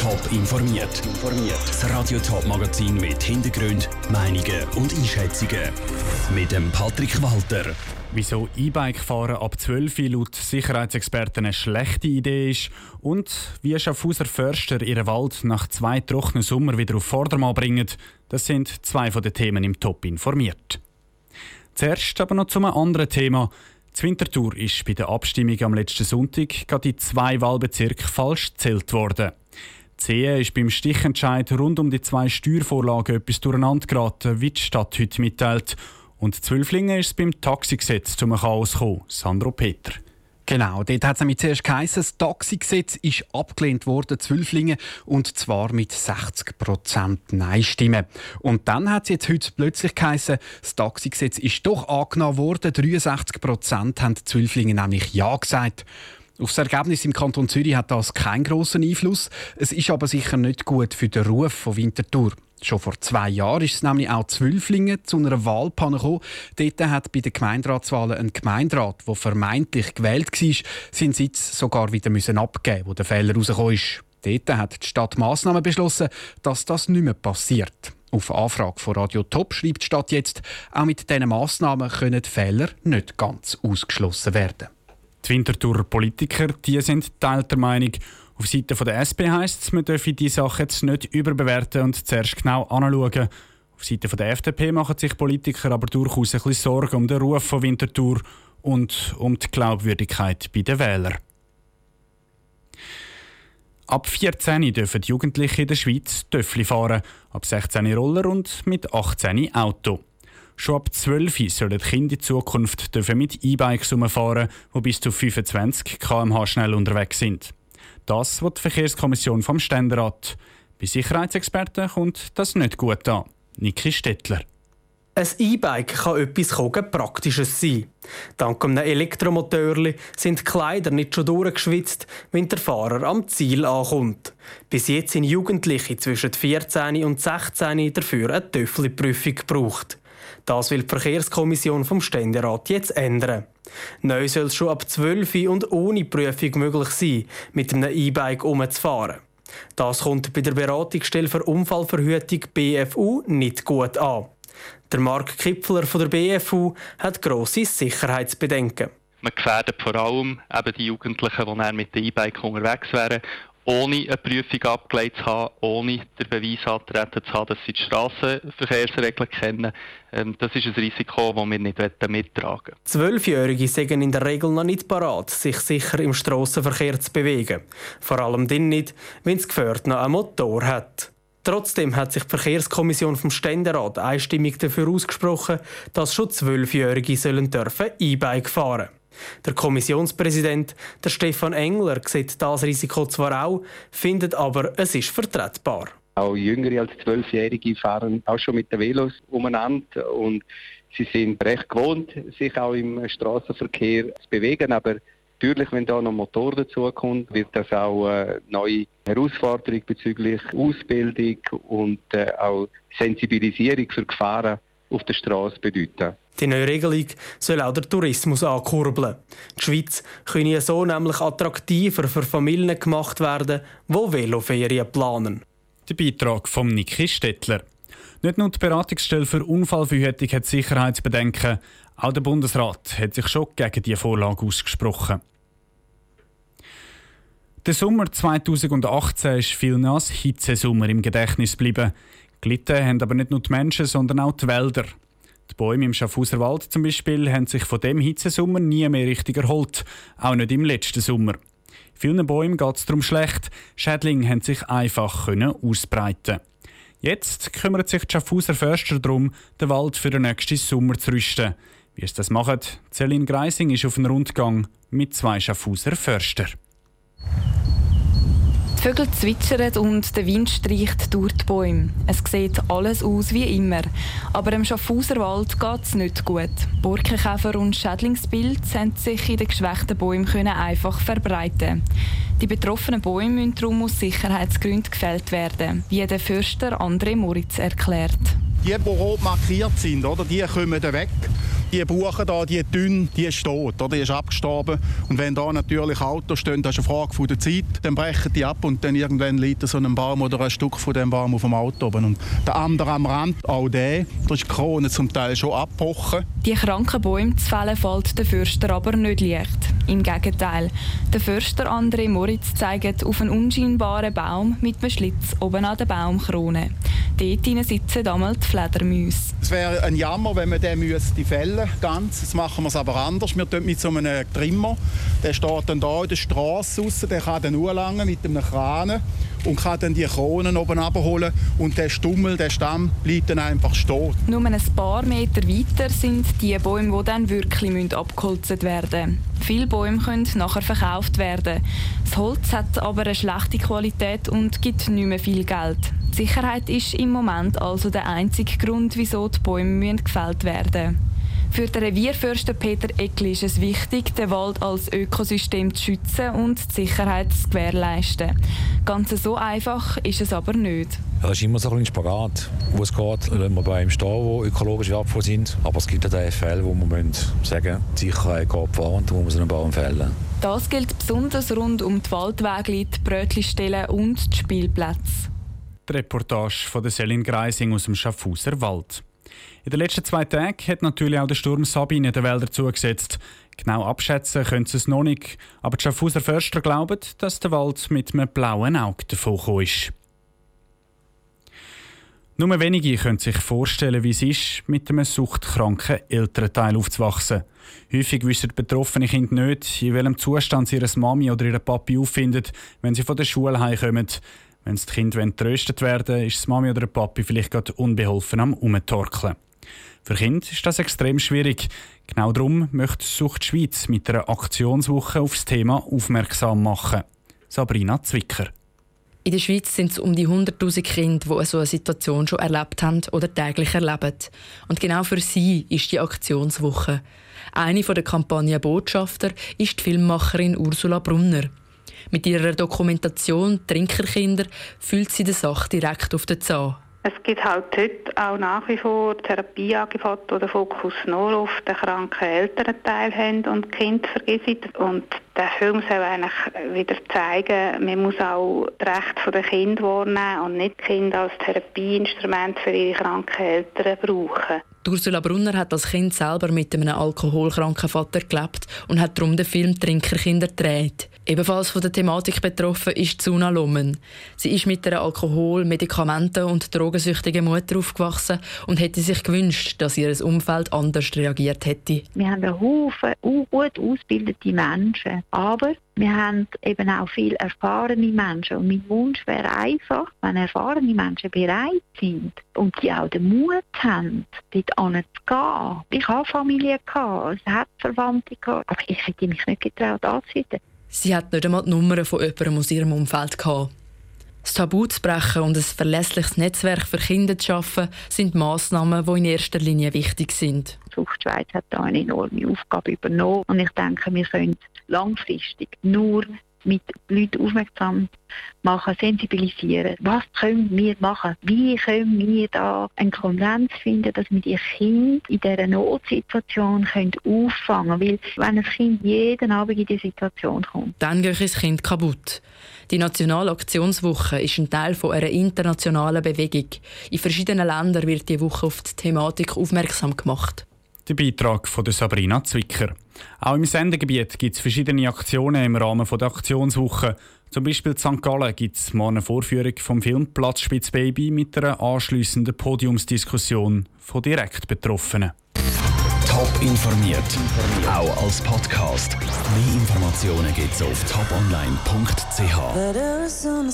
Top informiert. Das Radio Top Magazin mit Hintergrund, Meinungen und Einschätzungen mit dem Patrick Walter. Wieso E-Bike fahren ab 12 Uhr laut Sicherheitsexperten eine schlechte Idee ist und wie Schaffhauser Förster ihren Wald nach zwei trockenen Sommer wieder auf Vordermann bringen, das sind zwei von den Themen im Top informiert. Zuerst aber noch zu einem anderen Thema. Die Winterthur ist bei der Abstimmung am letzten Sonntag gerade in zwei Wahlbezirke falsch gezählt worden. CE ist beim Stichentscheid rund um die zwei Steuervorlagen etwas durcheinander geraten, wie die Stadt heute mitteilt. Und Zwölflingen ist beim Taxigesetz zum Chaos gekommen. Sandro Peter. Genau, dort hat es nämlich zuerst geheißen, das Taxigesetz ist abgelehnt worden, Zwölflingen, und zwar mit 60% Nein-Stimmen. Und dann hat es jetzt heute plötzlich geheißen, das Taxigesetz ist doch angenommen worden, 63% haben Zwölflingen nämlich Ja gesagt. Auf das Ergebnis im Kanton Zürich hat das keinen grossen Einfluss. Es ist aber sicher nicht gut für den Ruf von Winterthur. Schon vor zwei Jahren ist es nämlich auch Zwölflingen zu einer Wahlpanne gekommen. Dort hat bei den Gemeinderatswahlen ein Gemeinderat, der vermeintlich gewählt war, seinen Sitz sogar wieder müssen abgeben wo der Fehler rausgekommen ist. Dort hat die Stadt Massnahmen beschlossen, dass das nicht mehr passiert. Auf Anfrage von Radio Top schreibt die Stadt jetzt, auch mit diesen Massnahmen können Fehler nicht ganz ausgeschlossen werden. Die Winterthur Politiker die sind teilter Meinung, auf Seite der SP heisst es, man dürfe die Sache jetzt nicht überbewerten und zuerst genau anschauen. Auf Seite der FDP machen sich Politiker aber durchaus ein bisschen Sorgen um den Ruf von Winterthur und um die Glaubwürdigkeit bei den Wählern. Ab 14 dürfen Jugendliche in der Schweiz Töffli fahren, ab 16 Roller und mit 18 Auto. Schon ab 12 sollen die Kinder in Zukunft mit E-Bikes umfahren, die bis zu 25 km/h schnell unterwegs sind. Das wird die Verkehrskommission vom Ständerat. Bei Sicherheitsexperten kommt das nicht gut an. Niki Stettler. Ein E-Bike kann etwas Praktisches sein. Dank einem Elektromotor sind die Kleider nicht schon durchgeschwitzt, wenn der Fahrer am Ziel ankommt. Bis jetzt sind Jugendliche zwischen 14 und 16 dafür eine Töffelprüfung gebraucht. Das will die Verkehrskommission vom Ständerat jetzt ändern. Neu soll es schon ab 12 und ohne Prüfung möglich sein, mit einem E-Bike umzufahren. Das kommt bei der Beratungsstelle für Unfallverhütung BFU nicht gut an. Der Mark Kipfler von der BFU hat grosse Sicherheitsbedenken. Man gefährdet vor allem eben die Jugendlichen, die mit dem E-Bike unterwegs wären ohne eine Prüfung abgelegt zu haben, ohne den Beweis antreten zu haben, dass sie die Strassenverkehrsregeln kennen. Ähm, das ist ein Risiko, das wir nicht mittragen Zwölfjährige sind in der Regel noch nicht parat, sich sicher im Strassenverkehr zu bewegen. Vor allem dann nicht, wenn das Gefährt noch einen Motor hat. Trotzdem hat sich die Verkehrskommission vom Ständerat einstimmig dafür ausgesprochen, dass schon Zwölfjährige sollen dürfen E-Bike fahren der Kommissionspräsident, der Stefan Engler, sieht das Risiko zwar auch, findet aber, es ist vertretbar. Auch Jüngere als Zwölfjährige fahren auch schon mit den Velos umeinander und sie sind recht gewohnt, sich auch im Straßenverkehr zu bewegen, aber Natürlich, wenn da noch Motor dazukommt, wird das auch eine neue Herausforderung bezüglich Ausbildung und äh, auch Sensibilisierung für Gefahren auf der Straße bedeuten. Die neue Regelung soll auch den Tourismus ankurbeln. Die Schweiz könne so nämlich attraktiver für Familien gemacht werden, die Veloferien planen. Der Beitrag von Niki Stettler. Nicht nur die Beratungsstelle für Unfallverhütung hat Sicherheitsbedenken, auch der Bundesrat hat sich schon gegen diese Vorlage ausgesprochen. Der Sommer 2018 ist viel als Hitzesommer im Gedächtnis geblieben. Gelitten haben aber nicht nur die Menschen, sondern auch die Wälder. Die Bäume im Schaffhauser Wald zum Beispiel haben sich von dem Hitzesommer nie mehr richtig erholt, auch nicht im letzten Sommer. Vielen Bäumen geht es darum schlecht, Schädlinge haben sich einfach können ausbreiten Jetzt kümmert sich die Schaffhauser Förster darum, den Wald für den nächsten Sommer zu rüsten. Wie es das macht, Celine Greising ist auf einem Rundgang mit zwei Schaffhauser Förster. Die Vögel zwitschern und der Wind streicht durch die Bäume. Es sieht alles aus wie immer. Aber im Schaffhauserwald geht es nicht gut. Borkenkäfer und Schädlingsbilder haben sich in den geschwächten Bäumen einfach verbreiten Die betroffenen Bäume müssen darum aus Sicherheitsgründen gefällt werden, wie der Förster André Moritz erklärt. Die, die rot markiert sind, oder, die kommen weg. Die Buche da, die dünn, die ist tot, oder? die ist abgestorben. Und wenn da natürlich Autos stehen, das ist eine Frage von der Zeit, dann brechen die ab und dann irgendwann liegt so ein Baum oder ein Stück von dem Baum auf dem Auto oben. Und der andere am Rand, auch der, da ist die Krone zum Teil schon abgebrochen. Die kranken Bäume zu fällen fällt der Förster aber nicht leicht. Im Gegenteil. Der Förster André Moritz zeigt auf einen unscheinbaren Baum mit einem Schlitz oben an der Baumkrone. Dort sitzen damals die Fledermäuse. Es wäre ein Jammer, wenn man den müsste fällen ganz. Das machen wir es aber anders. Wir tun mit so einem Trimmer. Der steht dann hier in der Straße raus. Der kann dann anlangen mit einem Kran und kann dann die Kronen oben abholen und der Stummel, der Stamm bleibt dann einfach stehen. Nur ein paar Meter weiter sind die Bäume, die dann wirklich abgeholzt werden müssen. Viele Bäume können nachher verkauft werden. Das Holz hat aber eine schlechte Qualität und gibt nicht mehr viel Geld. Die Sicherheit ist im Moment also der einzige Grund, wieso die Bäume gefällt werden müssen. Für den Revierförster Peter Eckli ist es wichtig, den Wald als Ökosystem zu schützen und die Sicherheit zu gewährleisten. Ganz so einfach ist es aber nicht. Ja, das ist immer so ein Spagat, wo es geht. Lassen wir Bäume stehen, die ökologisch wertvoll sind. Aber es gibt auch Fälle, wo man sagen müssen, die Sicherheit geht vor und muss man einen Baum fällen. Das gilt besonders rund um die Waldwege, die Brötchenstellen und die Spielplätze. Die Reportage von der Selin Greising aus dem Schaffhauser Wald. In den letzten zwei Tagen hat natürlich auch der Sturm Sabine den Wälder zugesetzt. Genau abschätzen können sie es noch nicht, aber die Schaffhauser Förster glauben, dass der Wald mit einem blauen Auge davon ist. Nur wenige können sich vorstellen, wie es ist, mit einem suchtkranken Elternteil aufzuwachsen. Häufig wissen betroffene Kinder nicht, in welchem Zustand sie ihre Mami oder ihre Papi auffinden, wenn sie von der Schule heimkommen. Wenn das Kind getröstet werden ist die Mami oder der Papi vielleicht gerade unbeholfen am Umtorkeln. Für Kinder ist das extrem schwierig. Genau darum möchte Sucht Schweiz mit einer Aktionswoche auf das Thema aufmerksam machen. Sabrina Zwicker. In der Schweiz sind es um die 100.000 Kinder, die so eine Situation schon erlebt haben oder täglich erleben. Und genau für sie ist die Aktionswoche. Eine der Kampagnenbotschafter ist die Filmmacherin Ursula Brunner. Mit ihrer Dokumentation Trinkerkinder fühlt sie die Sache direkt auf den Zahn. Es gibt halt heute auch nach wie vor Therapieangebote, wo der Fokus nur auf den kranken Elternteil haben und Kind vergessen. Und der Film soll eigentlich wieder zeigen, man muss auch das Recht der Kinder wahrnehmen und nicht Kind als Therapieinstrument für ihre kranken Eltern brauchen. Ursula Brunner hat als Kind selber mit einem alkoholkranken Vater gelebt und hat darum den Film Trinkerkinder gedreht. Ebenfalls von der Thematik betroffen ist Zuna Lummen. Sie ist mit einer Alkohol-, Medikamenten- und drogensüchtigen Mutter aufgewachsen und hätte sich gewünscht, dass ihr Umfeld anders reagiert hätte. Wir haben einen Haufen gut ausgebildete Menschen, aber wir haben eben auch viel erfahrene Menschen. Und mein Wunsch wäre einfach, wenn erfahrene Menschen bereit sind und die auch den Mut haben, dort anzugehen. Ich habe Familie, gehabt, es hat Verwandte, gehabt, aber ich hätte mich nicht getraut anzuhören. Sie hat nicht einmal die Nummer von jemandem aus ihrem Umfeld gehabt. Das Tabu zu brechen und ein verlässliches Netzwerk für Kinder zu schaffen, sind Massnahmen, die in erster Linie wichtig sind. Die Suchtschweiz hat da eine enorme Aufgabe übernommen und ich denke, wir können langfristig nur mit Leuten aufmerksam machen, sensibilisieren. Was können wir machen? Wie können wir da einen Konsens finden, dass wir die Kinder in dieser Notsituation können auffangen können? Weil wenn ein Kind jeden Abend in diese Situation kommt, dann geht das Kind kaputt. Die Nationale Aktionswoche ist ein Teil von einer internationalen Bewegung. In verschiedenen Ländern wird die Woche auf die Thematik aufmerksam gemacht. Der Beitrag von Sabrina Zwicker. Auch im Sendegebiet gibt es verschiedene Aktionen im Rahmen der Aktionswoche. Zum Beispiel in St. Gallen gibt es morgen eine Vorführung vom Film Platzspitzbaby mit einer anschliessenden Podiumsdiskussion von direkt Betroffenen. Top informiert, auch als Podcast. Mehr Informationen gibt es auf toponline.ch.